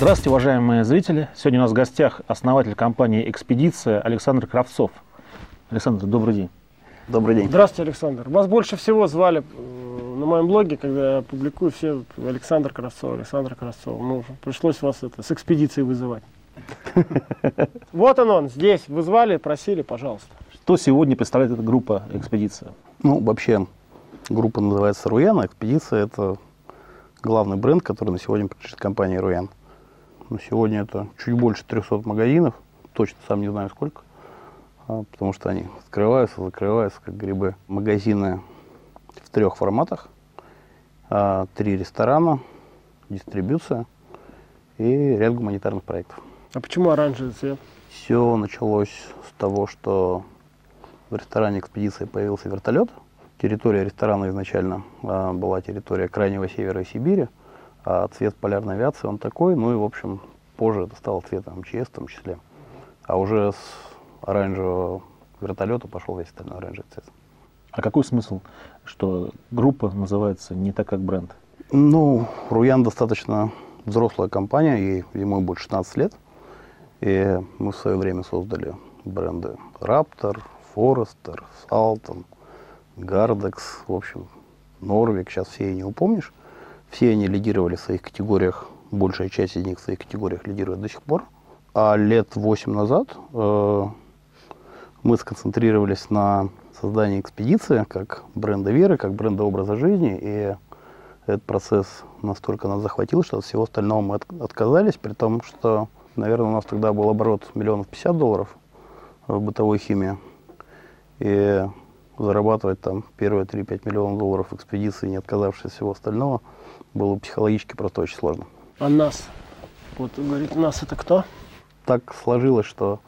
Здравствуйте, уважаемые зрители. Сегодня у нас в гостях основатель компании «Экспедиция» Александр Кравцов. Александр, добрый день. Добрый день. Здравствуйте, Александр. Вас больше всего звали э, на моем блоге, когда я публикую все Александр Кравцов, Александр Кравцов. Ну, пришлось вас это, с экспедицией вызывать. Вот он он, здесь. Вызвали, просили, пожалуйста. Что сегодня представляет эта группа «Экспедиция»? Ну, вообще, группа называется «Руян», а «Экспедиция» — это главный бренд, который на сегодня принадлежит компании «Руян». На сегодня это чуть больше 300 магазинов, точно сам не знаю сколько, а, потому что они открываются, закрываются, как грибы. Магазины в трех форматах, а, три ресторана, дистрибьюция и ряд гуманитарных проектов. А почему оранжевый цвет? Все началось с того, что в ресторане экспедиции появился вертолет. Территория ресторана изначально а, была территория Крайнего Севера и Сибири, а цвет полярной авиации он такой, ну и, в общем, позже это стало цветом МЧС в том числе. А уже с оранжевого вертолета пошел весь остальной оранжевый цвет. А какой смысл, что группа называется не так, как бренд? Ну, Руян достаточно взрослая компания, и ему больше 16 лет. И мы в свое время создали бренды Raptor, Forester, Salton, Gardex, в общем, Норвик, сейчас все и не упомнишь. Все они лидировали в своих категориях, большая часть из них в своих категориях лидирует до сих пор. А лет 8 назад э, мы сконцентрировались на создании экспедиции как бренда веры, как бренда образа жизни. И этот процесс настолько нас захватил, что от всего остального мы от, отказались, при том, что, наверное, у нас тогда был оборот миллионов пятьдесят долларов в бытовой химии. И зарабатывать там первые 3-5 миллионов долларов экспедиции, не отказавшись от всего остального, было психологически просто очень сложно. А нас? Вот говорит, нас это кто? Так сложилось, что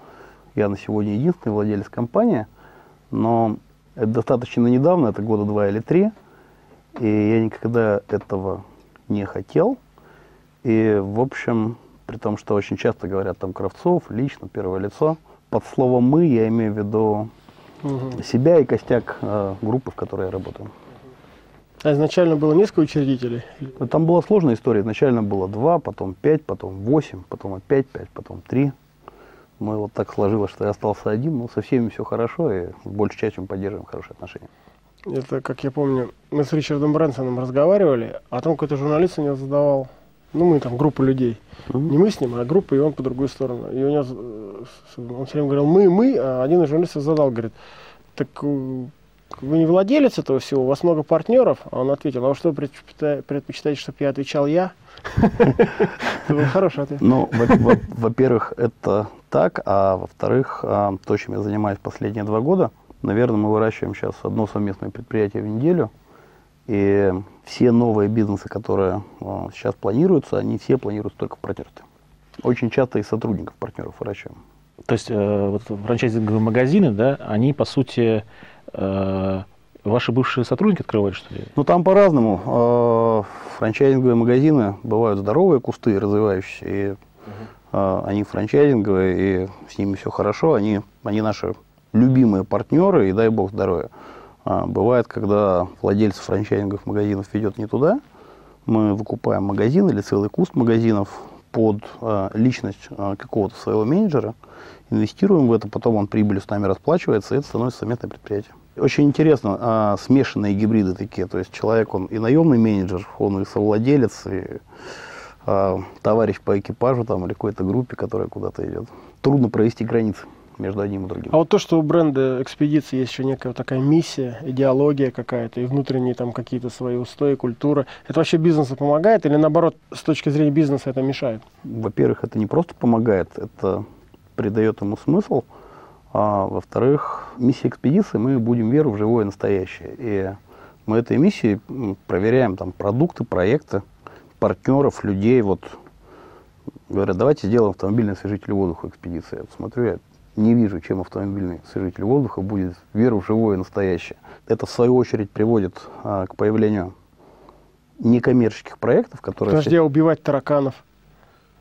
я на сегодня единственный владелец компании, но это достаточно недавно, это года два или три, и я никогда этого не хотел. И, в общем, при том, что очень часто говорят там Кравцов, лично, первое лицо, под словом «мы» я имею в виду угу. себя и костяк э, группы, в которой я работаю. А изначально было несколько учредителей? Там была сложная история. Изначально было два, потом пять, потом восемь, потом опять пять, потом три. Мы вот так сложилось, что я остался один, но со всеми все хорошо, и большей частью мы поддерживаем хорошие отношения. Это, как я помню, мы с Ричардом Брэнсоном разговаривали, а там какой-то журналист у него задавал, ну мы там группа людей, mm-hmm. не мы с ним, а группа, и он по другую сторону. И у него, он все время говорил мы, мы, а один из журналистов задал, говорит, так э, вы не владелец этого всего, у вас много партнеров? А он ответил, а вы что предпочитаете, чтобы я отвечал я? Это был хороший ответ. Ну, во-первых, это так, а во-вторых, а, то, чем я занимаюсь последние два года, наверное, мы выращиваем сейчас одно совместное предприятие в неделю, и все новые бизнесы, которые а, сейчас планируются, они все планируются только в партнерстве. Очень часто и сотрудников партнеров выращиваем. То есть э, вот франчайзинговые магазины, да, они по сути ваши бывшие сотрудники открывали, что ли? Ну, там по-разному. Э, франчайзинговые магазины бывают здоровые кусты, развивающиеся, и угу. э, они франчайзинговые, и с ними все хорошо, они, они наши любимые партнеры, и дай бог здоровья. А, бывает, когда владельцы франчайзинговых магазинов ведет не туда, мы выкупаем магазин или целый куст магазинов под э, личность э, какого-то своего менеджера, инвестируем в это, потом он прибылью с нами расплачивается, и это становится совместное предприятие. Очень интересно, а, смешанные гибриды такие, то есть человек, он и наемный менеджер, он и совладелец, и а, товарищ по экипажу там, или какой-то группе, которая куда-то идет. Трудно провести границы между одним и другим. А вот то, что у бренда экспедиции есть еще некая такая миссия, идеология какая-то и внутренние там какие-то свои устои, культура, это вообще бизнесу помогает или наоборот с точки зрения бизнеса это мешает? Во-первых, это не просто помогает, это придает ему смысл. А во-вторых, миссия экспедиции мы будем веру в живое настоящее. И мы этой миссией проверяем там продукты, проекты, партнеров, людей. Вот говорят, давайте сделаем автомобильный освежитель воздуха экспедиции. Я смотрю, я не вижу, чем автомобильный освежитель воздуха будет веру в живое настоящее. Это, в свою очередь, приводит а, к появлению некоммерческих проектов, которые... Подожди, а убивать тараканов?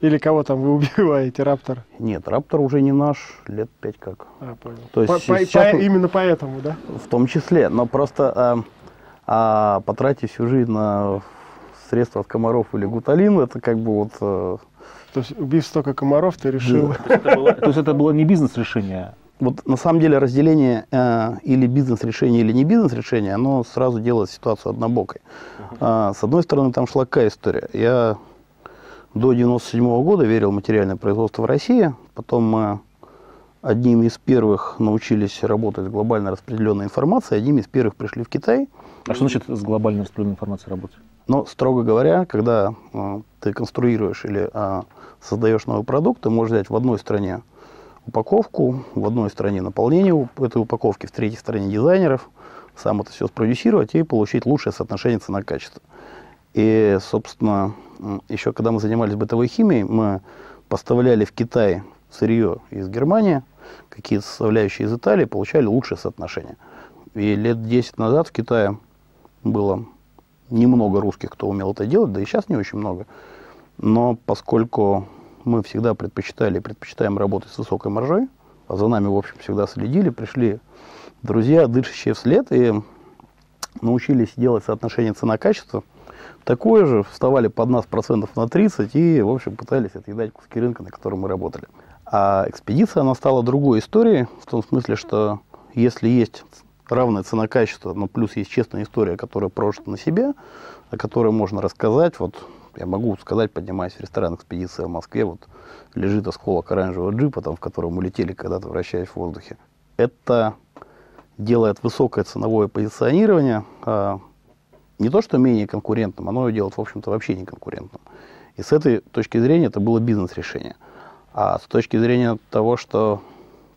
Или кого там вы убиваете, Раптор? Нет, Раптор уже не наш, лет пять как. А, понял. То есть по, сейчас, по, именно поэтому, да? В том числе, но просто а, а, потратить всю жизнь на средства от комаров или гуталин, это как бы вот а, То есть, убив столько комаров, ты решил... То есть это было, то есть это было не бизнес-решение, Вот на самом деле разделение э, или бизнес-решение, или не бизнес-решение, оно сразу делает ситуацию однобокой. А, с одной стороны, там шла какая история. Я до 97 года верил в материальное производство в России. Потом мы одним из первых научились работать с глобально распределенной информацией, одним из первых пришли в Китай. А что значит с глобальной распределенной информацией работать? Но, строго говоря, когда э, ты конструируешь или э, создаешь новый продукт, ты можешь взять в одной стране упаковку, в одной стране наполнение этой упаковки, в третьей стране дизайнеров, сам это все спродюсировать и получить лучшее соотношение цена-качество. И, собственно, еще когда мы занимались бытовой химией, мы поставляли в Китай сырье из Германии, какие-то составляющие из Италии, получали лучшее соотношение. И лет 10 назад в Китае было немного русских, кто умел это делать, да и сейчас не очень много. Но поскольку мы всегда предпочитали и предпочитаем работать с высокой маржой, а за нами, в общем, всегда следили, пришли друзья, дышащие вслед, и научились делать соотношение цена-качество. Такое же, вставали под нас процентов на 30 и, в общем, пытались отъедать куски рынка, на котором мы работали. А экспедиция, она стала другой историей, в том смысле, что если есть равная цена-качество, но плюс есть честная история, которая прожита на себе, о которой можно рассказать, вот я могу сказать, поднимаясь в ресторан экспедиция в Москве, вот лежит осколок оранжевого джипа, там, в котором мы летели когда-то, вращаясь в воздухе. Это делает высокое ценовое позиционирование а, не то, что менее конкурентным, оно ее делает, в общем-то, вообще не конкурентным. И с этой точки зрения это было бизнес-решение. А с точки зрения того, что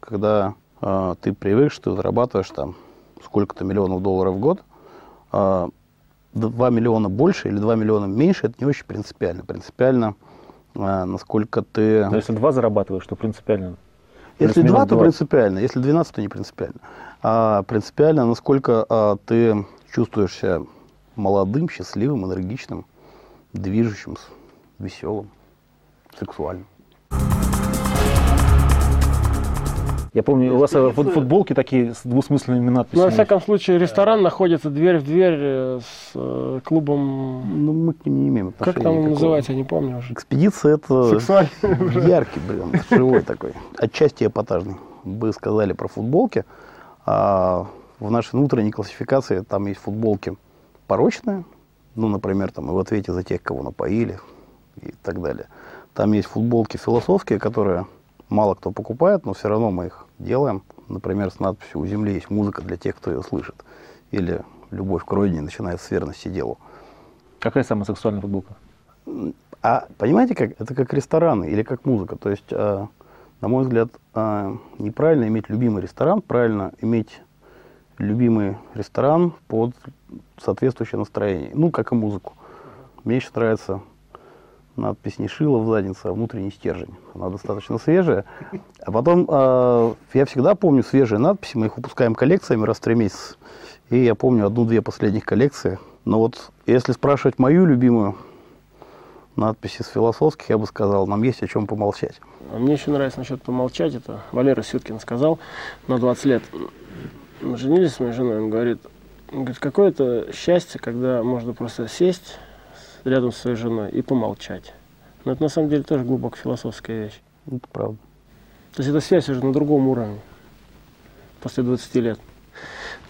когда э, ты привык, что ты зарабатываешь там сколько-то миллионов долларов в год, э, 2 миллиона больше или 2 миллиона меньше, это не очень принципиально. Принципиально, э, насколько ты... Но если два зарабатываешь, то принципиально. Если плюс-минус 2, то 20. принципиально. Если 12, то не принципиально. А принципиально, насколько а, ты чувствуешь себя молодым, счастливым, энергичным, движущимся, веселым, сексуальным. Я помню, у вас э, фут- футболки такие с двусмысленными Ну, надписями. во всяком случае, ресторан находится дверь в дверь э, с э, клубом... Ну, мы к ним не имеем отношения. Как там он никакого. называется, я не помню уже. Экспедиция это Сексуальный. яркий, блин, живой такой. Отчасти эпатажный. Вы сказали про футболки. А в нашей внутренней классификации там есть футболки порочные. Ну, например, там и в ответе за тех, кого напоили и так далее. Там есть футболки философские, которые мало кто покупает, но все равно мы их делаем. Например, с надписью «У земли есть музыка для тех, кто ее слышит». Или «Любовь к родине начинается с верности делу». Какая самая сексуальная футболка? А понимаете, как это как рестораны или как музыка. То есть, э, на мой взгляд, э, неправильно иметь любимый ресторан, правильно иметь любимый ресторан под соответствующее настроение. Ну, как и музыку. Мне еще нравится надпись не шила в заднице, а внутренний стержень. Она достаточно свежая. А потом, э, я всегда помню свежие надписи, мы их выпускаем коллекциями раз в три месяца. И я помню одну-две последних коллекции. Но вот если спрашивать мою любимую надпись из философских, я бы сказал, нам есть о чем помолчать. А Мне еще нравится насчет помолчать. Это Валера Сюткин сказал на 20 лет. Мы женились с моей женой, он говорит, говорит, какое-то счастье, когда можно просто сесть рядом с своей женой и помолчать. Но это на самом деле тоже глубоко философская вещь. Это правда. То есть эта связь уже на другом уровне после 20 лет.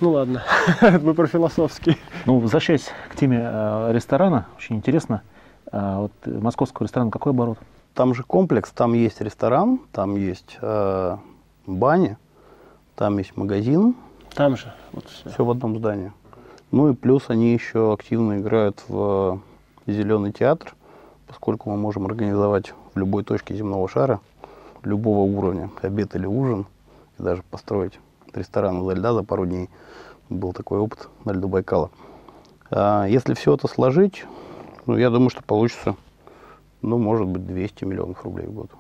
Ну ладно, мы про философский. Ну, возвращаясь к теме э, ресторана, очень интересно. А вот э, московского ресторана какой оборот? Там же комплекс, там есть ресторан, там есть э, баня, там есть магазин, Там же, вот все. все в одном здании. Ну и плюс они еще активно играют в зеленый театр, поскольку мы можем организовать в любой точке земного шара, любого уровня, обед или ужин, и даже построить ресторан изо льда за пару дней. Был такой опыт на льду Байкала. А если все это сложить, ну, я думаю, что получится, ну, может быть, 200 миллионов рублей в год.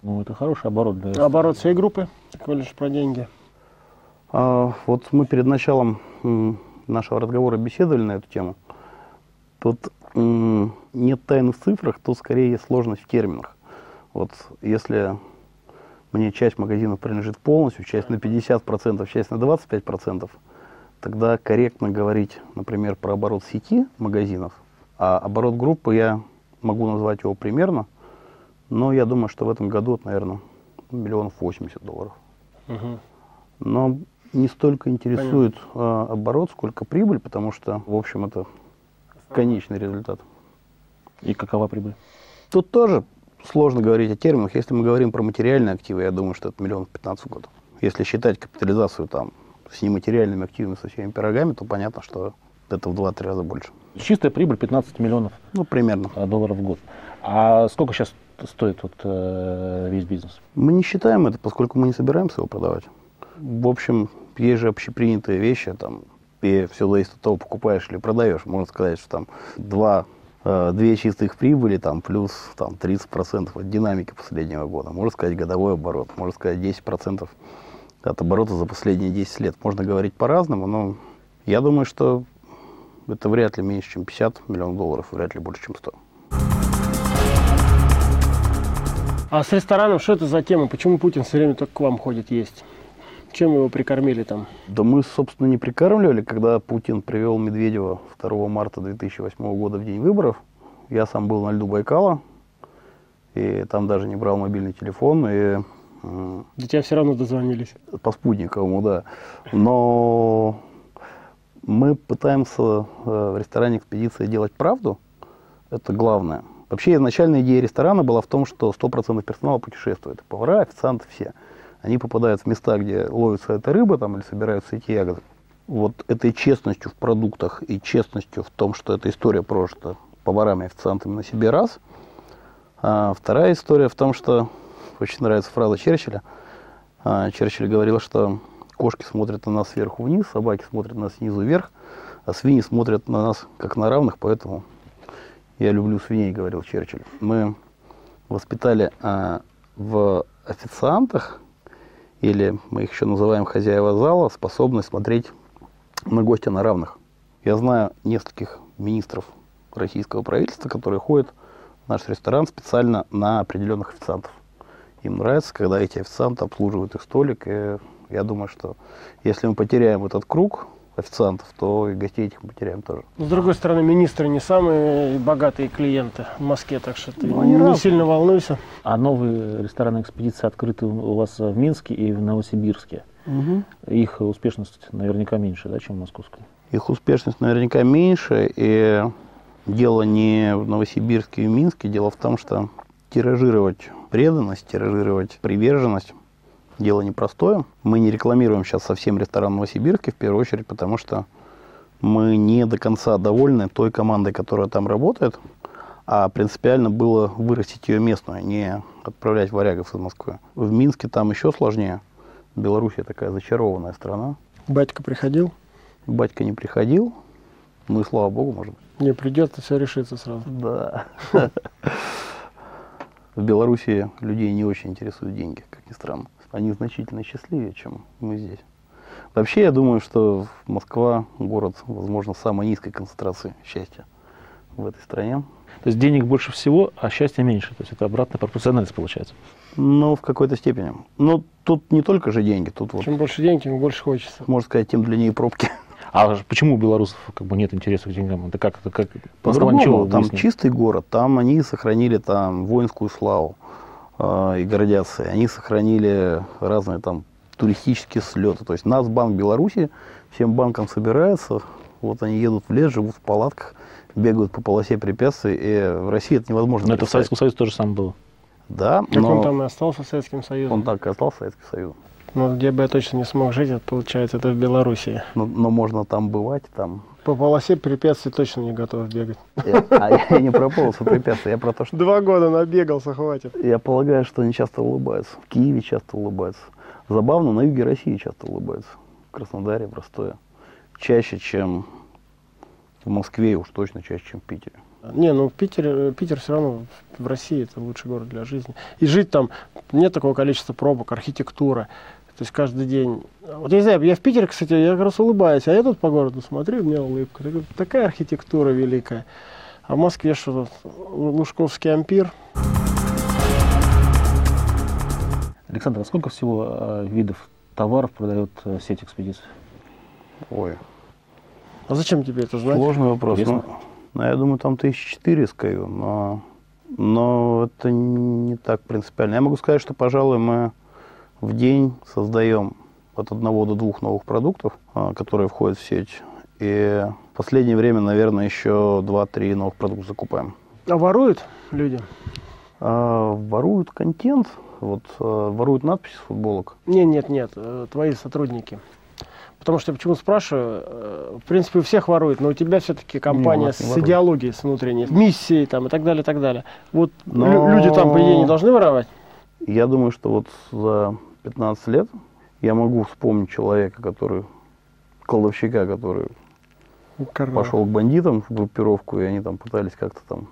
Ну, это хороший оборот для. Оборот всей группы, колледж про деньги. А, вот мы перед началом нашего разговора беседовали на эту тему. Тут нет тайны в цифрах, тут скорее есть сложность в терминах. Вот если мне часть магазинов принадлежит полностью, часть на 50%, часть на 25%, тогда корректно говорить, например, про оборот сети магазинов, а оборот группы я могу назвать его примерно, Но я думаю, что в этом году, это, наверное, миллионов 80 долларов. Мгм. Но не столько интересует а, оборот, сколько прибыль, потому что, в общем, это конечный результат. И какова прибыль? Тут тоже сложно говорить о терминах. Если мы говорим про материальные активы, я думаю, что это миллион 15 в год. Если считать капитализацию там с нематериальными активами, со всеми пирогами, то понятно, что это в 2-3 раза больше. Чистая прибыль 15 миллионов Ну, примерно. э, долларов в год. А сколько сейчас стоит вот, э, весь бизнес? Мы не считаем это, поскольку мы не собираемся его продавать. В общем, есть же общепринятые вещи, там, и все зависит от того, покупаешь или продаешь. Можно сказать, что там два, э, две чистых прибыли, там, плюс там, 30% от динамики последнего года. Можно сказать годовой оборот, можно сказать 10% от оборота за последние 10 лет. Можно говорить по-разному, но я думаю, что это вряд ли меньше, чем 50 миллионов долларов, вряд ли больше, чем 100. А с рестораном что это за тема? Почему Путин все время только к вам ходит есть? Чем его прикормили там? Да мы, собственно, не прикармливали, когда Путин привел Медведева 2 марта 2008 года в день выборов. Я сам был на льду Байкала, и там даже не брал мобильный телефон, и До тебя все равно дозвонились. по спутниковому, да. Но мы пытаемся э, в ресторане «Экспедиция» делать правду. Это главное. Вообще изначальная идея ресторана была в том, что 100% персонала путешествует. Повара, официанты, все. Они попадают в места, где ловится эта рыба там, или собираются эти ягоды. Вот этой честностью в продуктах и честностью в том, что эта история прожита поварами и официантами на себе раз. А вторая история в том, что очень нравится фраза Черчилля. А, Черчилль говорил, что кошки смотрят на нас сверху вниз, собаки смотрят на нас снизу вверх, а свиньи смотрят на нас как на равных, поэтому я люблю свиней, говорил Черчилль. Мы воспитали а, в официантах, или мы их еще называем хозяева зала, способность смотреть на гостя на равных. Я знаю нескольких министров российского правительства, которые ходят в наш ресторан специально на определенных официантов. Им нравится, когда эти официанты обслуживают их столик. И я думаю, что если мы потеряем этот круг официантов, то и гостей этих мы потеряем тоже. С другой стороны, министры не самые богатые клиенты в Москве, так что ты Ну, не разные. сильно волнуйся. А новые ресторанные экспедиции открыты у вас в Минске и в Новосибирске. Их успешность наверняка меньше, да, чем московская. Их успешность наверняка меньше, и дело не в Новосибирске и в Минске, дело в том, что тиражировать преданность, тиражировать приверженность дело непростое. Мы не рекламируем сейчас совсем ресторан в Новосибирске, в первую очередь, потому что мы не до конца довольны той командой, которая там работает, а принципиально было вырастить ее местную, а не отправлять варягов из Москвы. В Минске там еще сложнее. Белоруссия такая зачарованная страна. Батька приходил, Батька не приходил, ну и слава богу, может быть. не придет, и все решится сразу. Да. В Белоруссии людей не очень интересуют деньги, как ни странно. Они значительно счастливее, чем мы здесь. Вообще, я думаю, что Москва город, возможно, самой низкой концентрации счастья в этой стране. То есть денег больше всего, а счастья меньше. То есть это обратная пропорциональность получается. Но в какой-то степени. Но тут не только же деньги, тут вот, Чем больше денег, тем больше хочется. можно сказать, тем длиннее пробки. А почему у белорусов как бы нет интереса к деньгам? Это как? Это как По-другому, там выяснили? чистый город, там они сохранили там воинскую славу и гордятся. Они сохранили разные там туристические слеты. То есть Нацбанк Беларуси всем банкам собирается, вот они едут в лес, живут в палатках, бегают по полосе препятствий, и в России это невозможно. Но это в. Советском Союзе тоже самое было. Да, Как он но там и остался Советским Союзом. он так и остался Советский Союз. Но где бы я точно не смог жить, это получается, это в Белоруссии. Но, но можно там бывать, там. По полосе препятствий точно не готов бегать. Я- а я не про полосу препятствий, я про то, что Два года набегался, хватит. Я полагаю, что они часто улыбаются. В Киеве часто улыбаются. Забавно, на юге России часто улыбаются. В Краснодаре, в Ростове. Чаще, чем в Москве, уж точно чаще, чем в Питере. Не, ну в Питере, Питер все равно в России это лучший город для жизни. И жить там нет такого количества пробок, архитектура. То есть каждый день. Вот я не знаю, я в Питере, кстати, я как раз улыбаюсь, а я тут по городу смотрю, у меня улыбка. Так- Такая архитектура великая. А в Москве что тут? Лужковский ампир. Александр, а сколько всего э, видов товаров продает э, сеть экспедиций? Ой, А зачем тебе это знать? сложный вопрос. Интересно. Ну, ну, я думаю, там тысяч четыре скажу, но Но это не так принципиально. Я могу сказать, что, пожалуй, мы в день создаем от одного до двух новых продуктов, а, которые входят в сеть. И в последнее время, наверное, еще два-три новых продукта закупаем. А воруют люди? А, воруют контент, вот а, воруют надписи с футболок. Нет, нет, нет, э, твои сотрудники. Потому что почему спрашиваю, э, в принципе, у всех воруют, но у тебя все-таки компания Не, с воруют. идеологией, с внутренней, миссией там и так далее, и так далее. Вот Но- лю- люди там, по идее, не должны воровать? Я думаю, что вот за 15 лет я могу вспомнить человека, который, кладовщика, который пошел к бандитам в группировку, и они там пытались как-то там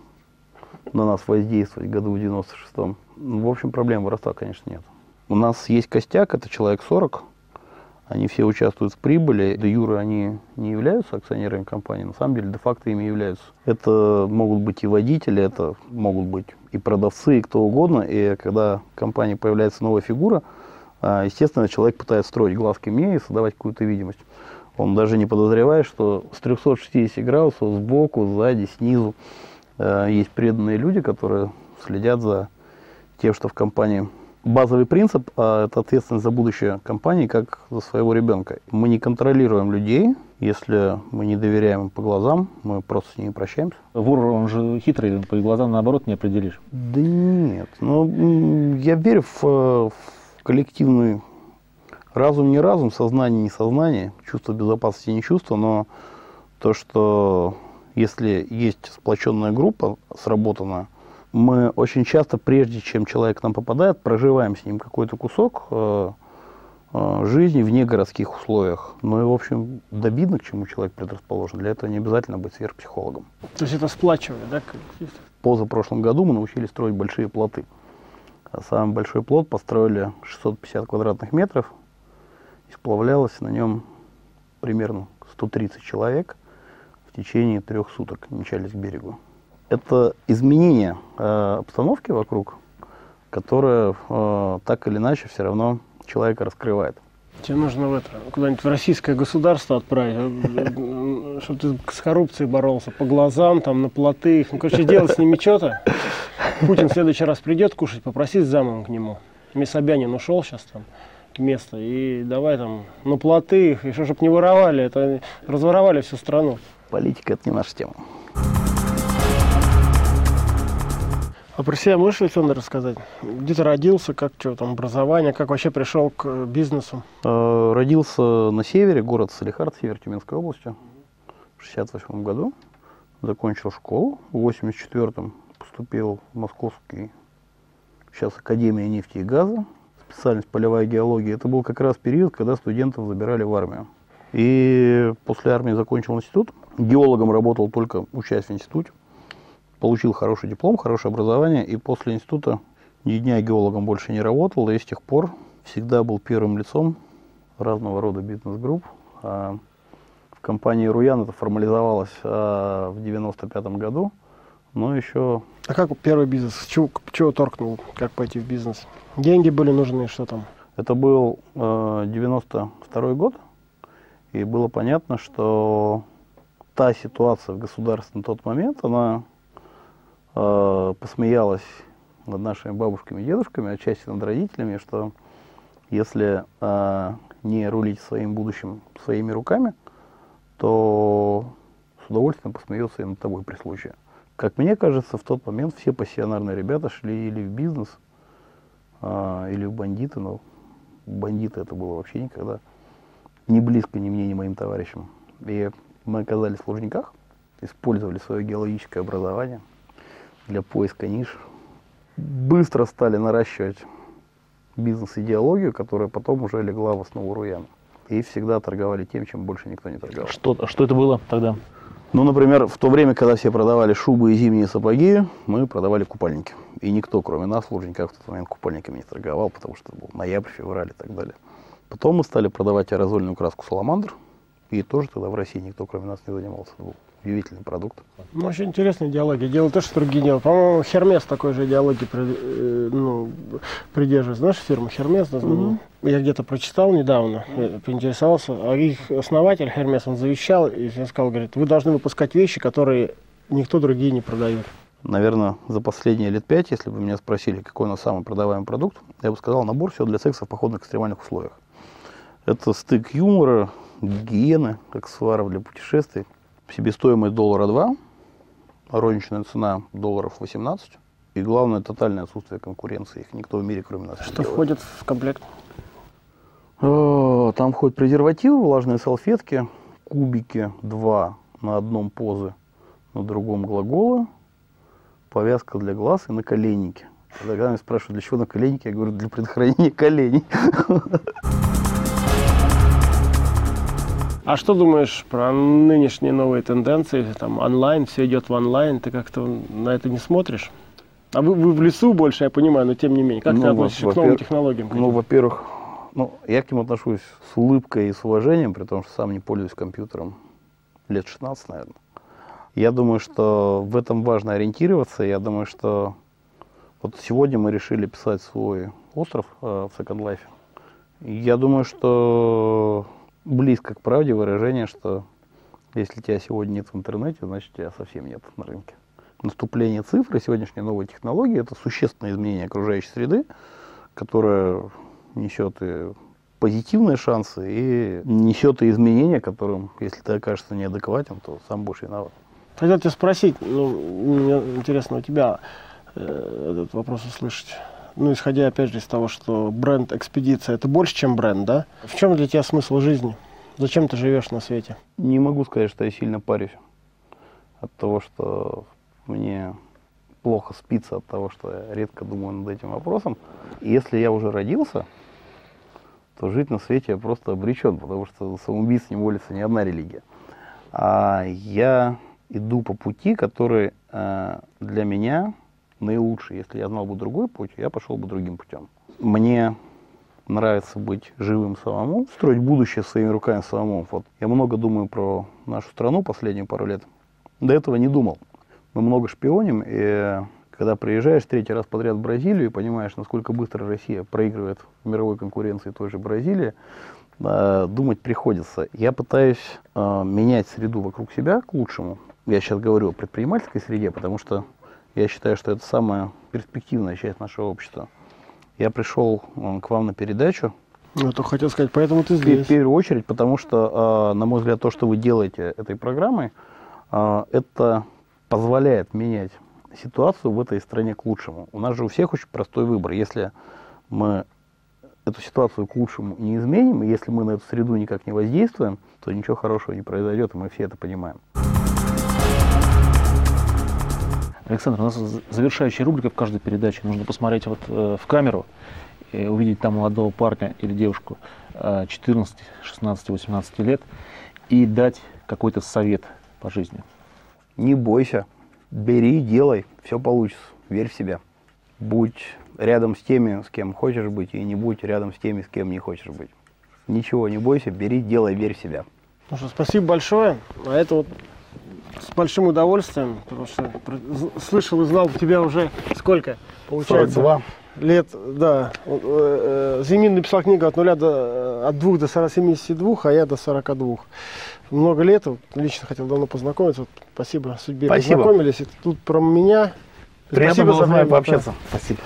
на нас воздействовать году в 96-м. Ну, В общем, проблем воровства, конечно, нет. У нас есть костяк, это человек 40. Они все участвуют в прибыли. До юры они не являются акционерами компании, на самом деле де-факто ими являются. Это могут быть и водители, это могут быть и продавцы, и кто угодно. И когда в компании появляется новая фигура, естественно, человек пытается строить глазки мне и создавать какую-то видимость. Он даже не подозревает, что с 360 градусов сбоку, сзади, снизу э, есть преданные люди, которые следят за тем, что в компании базовый принцип а, это ответственность за будущее компании, как за своего ребенка. Мы не контролируем людей, если мы не доверяем им по глазам, мы просто с ними прощаемся. Вор, он же хитрый, по глазам наоборот не определишь. Да нет, ну м, я верю в, э, в коллективный разум, не разум, сознание, не сознание, чувство безопасности, не чувство, но то, что если есть сплоченная группа, сработанная, мы очень часто, прежде чем человек к нам попадает, проживаем с ним какой-то кусок э, э, жизни в негородских условиях. Ну и, в общем, да видно, к чему человек предрасположен. Для этого не обязательно быть сверхпсихологом. То есть это сплачивает, да? Позапрошлом году мы научились строить большие плоты. А Самый большой плот построили 650 квадратных метров. И сплавлялось на нем примерно 130 человек в течение трех суток, мчались к берегу. Это изменение э, обстановки вокруг, которое э, так или иначе все равно человека раскрывает. Тебе нужно в это, куда-нибудь в российское государство отправить, чтобы ты с коррупцией боролся по глазам, там, на плоты. их. Ну, короче, делать с ними что-то. Путин в следующий раз придет кушать, попроси с замом к нему. Мне Собянин ушел сейчас там место, и давай там на плоты их, еще чтобы не воровали, это разворовали всю страну. Политика – это не наша тема. А про себя можешь, Александр, рассказать? Где ты родился, как что там, образование, как вообще пришел к бизнесу? Э, Родился на севере, город Салихард, север Тюменской области, в 68 году. Закончил школу. В 84-м поступил в Московский, сейчас Академия нефти и газа, специальность полевая геология. Это был как раз период, когда студентов забирали в армию. И после армии закончил институт. Геологом работал только учась в институте. Получил хороший диплом, хорошее образование. И после института ни дня геологом больше не работал. И с тех пор всегда был первым лицом разного рода бизнес-групп. А В компании Руян это формализовалось а, в 95 году. Но еще А как первый бизнес? Чего, чего торкнул? Как пойти в бизнес? Деньги были нужны, что там? Это был э, 92 год, и было понятно, что та ситуация в государстве на тот момент, она э, посмеялась над нашими бабушками и дедушками, отчасти над родителями, что если э, не рулить своим будущим своими руками, то с удовольствием посмеется и над тобой при случае. Как мне кажется, в тот момент все пассионарные ребята шли или в бизнес, а, или в бандиты, но бандиты это было вообще никогда не близко ни мне, ни моим товарищам. И мы оказались в Лужниках, использовали свое геологическое образование для поиска ниш. Быстро стали наращивать бизнес-идеологию, которая потом уже легла в основу Руяна. И всегда торговали тем, чем больше никто не торговал. Что, что это было тогда? Ну, например, в то время, когда все продавали шубы и зимние сапоги, мы продавали купальники. И никто, кроме нас, в Лужниках в тот момент купальниками не торговал, потому что был ноябрь, февраль и так далее. Потом мы стали продавать аэрозольную краску «Саламандр», и тоже тогда в России никто, кроме нас, не занимался. Это был удивительный продукт. Ну, очень интересная идеология. Дело то, что другие делают. По-моему, Хермес такой же идеологии при- э, ну, придерживается. Знаешь, фирма Хермес? название? Я где-то прочитал недавно, э, поинтересовался. А их основатель Хермес, он завещал и сказал, говорит, вы должны выпускать вещи, которые никто другие не продает. Наверное, за последние лет пять, если бы меня спросили, какой у нас самый продаваемый продукт, я бы сказал набор всего для секса в походных экстремальных условиях. Это стык юмора, гигиены, аксессуаров для путешествий. Себестоимость доллара 2, розничная цена долларов 18. И главное, тотальное отсутствие конкуренции. Их никто в мире, кроме нас, Что входит в комплект? О, Там входят презервативы, влажные салфетки, кубики два на одном позы, на другом глаголы, повязка для глаз и наколенники. Когда меня спрашивают, для чего наколенники, я говорю, для предохранения коленей. А что думаешь про нынешние новые тенденции? Там онлайн, все идет в онлайн, ты как-то на это не смотришь? А вы, вы в лесу больше, я понимаю, но тем не менее. Как Ну, ты относишься к новым технологиям? Ну, во-первых, ну, я к ним отношусь с улыбкой и с уважением, при том, что сам не пользуюсь компьютером лет 16, наверное. Я думаю, что в этом важно ориентироваться. Я думаю, что вот сегодня мы решили писать свой остров э, в Second Life. Я думаю, что близко к правде выражение, что если тебя сегодня нет в интернете, значит тебя совсем нет на рынке. Наступление цифры, сегодняшние новые технологии – это существенное изменение окружающей среды, которая несет и позитивные шансы, и несет и изменения, которым, если ты окажешься неадекватен, то сам будешь виноват. Хотел тебя спросить, ну, мне интересно у тебя э, этот вопрос услышать. Ну, исходя, опять же, из того, что бренд «Экспедиция» — это больше, чем бренд, да? В чем для тебя смысл жизни? Зачем ты живешь на свете? Не могу сказать, что я сильно парюсь от того, что мне плохо спится, от того, что я редко думаю над этим вопросом. И если я уже родился, то жить на свете я просто обречен, потому что самоубийц не молится ни одна религия. А я иду по пути, который э, для меня наилучший. Если я знал бы другой путь, я пошел бы другим путем. Мне нравится быть живым самому, строить будущее своими руками самому. Вот я много думаю про нашу страну последние пару лет. До этого не думал. Мы много шпионим, и когда приезжаешь третий раз подряд в Бразилию и понимаешь, насколько быстро Россия проигрывает в мировой конкуренции той же Бразилии, э, думать приходится. Я пытаюсь э, менять среду вокруг себя к лучшему. Я сейчас говорю о предпринимательской среде, потому что я считаю, что это самая перспективная часть нашего общества. Я пришел к вам на передачу, Ну, то хотел сказать, поэтому ты в здесь. первую очередь, потому что, э, на мой взгляд, то, что вы делаете этой программой, э, это позволяет менять ситуацию в этой стране к лучшему. У нас же у всех очень простой выбор. Если мы эту ситуацию к лучшему не изменим, и если мы на эту среду никак не воздействуем, то ничего хорошего не произойдет, и мы все это понимаем. Александр, у нас завершающая рубрика в каждой передаче. Нужно посмотреть вот э, в камеру и увидеть там молодого парня или девушку э, 14, 16, 18 лет и дать какой-то совет по жизни. Не бойся, бери, делай, все получится, верь в себя. Будь рядом с теми, с кем хочешь быть, и не будь рядом с теми, с кем не хочешь быть. Ничего не бойся, бери, делай, верь в себя. Ну что, спасибо большое. А это вот с большим удовольствием, потому что слышал и знал тебя уже сколько? Получается, 42. лет, да. Э, э, Зимин написал книгу от нуля до, э, от 2 до 40, 72, а я до 42. Много лет, вот, лично хотел давно познакомиться. Вот, спасибо судьбе Спасибо. познакомились. И тут про меня. Приятно Спасибо было за с вами да. пообщаться. Спасибо.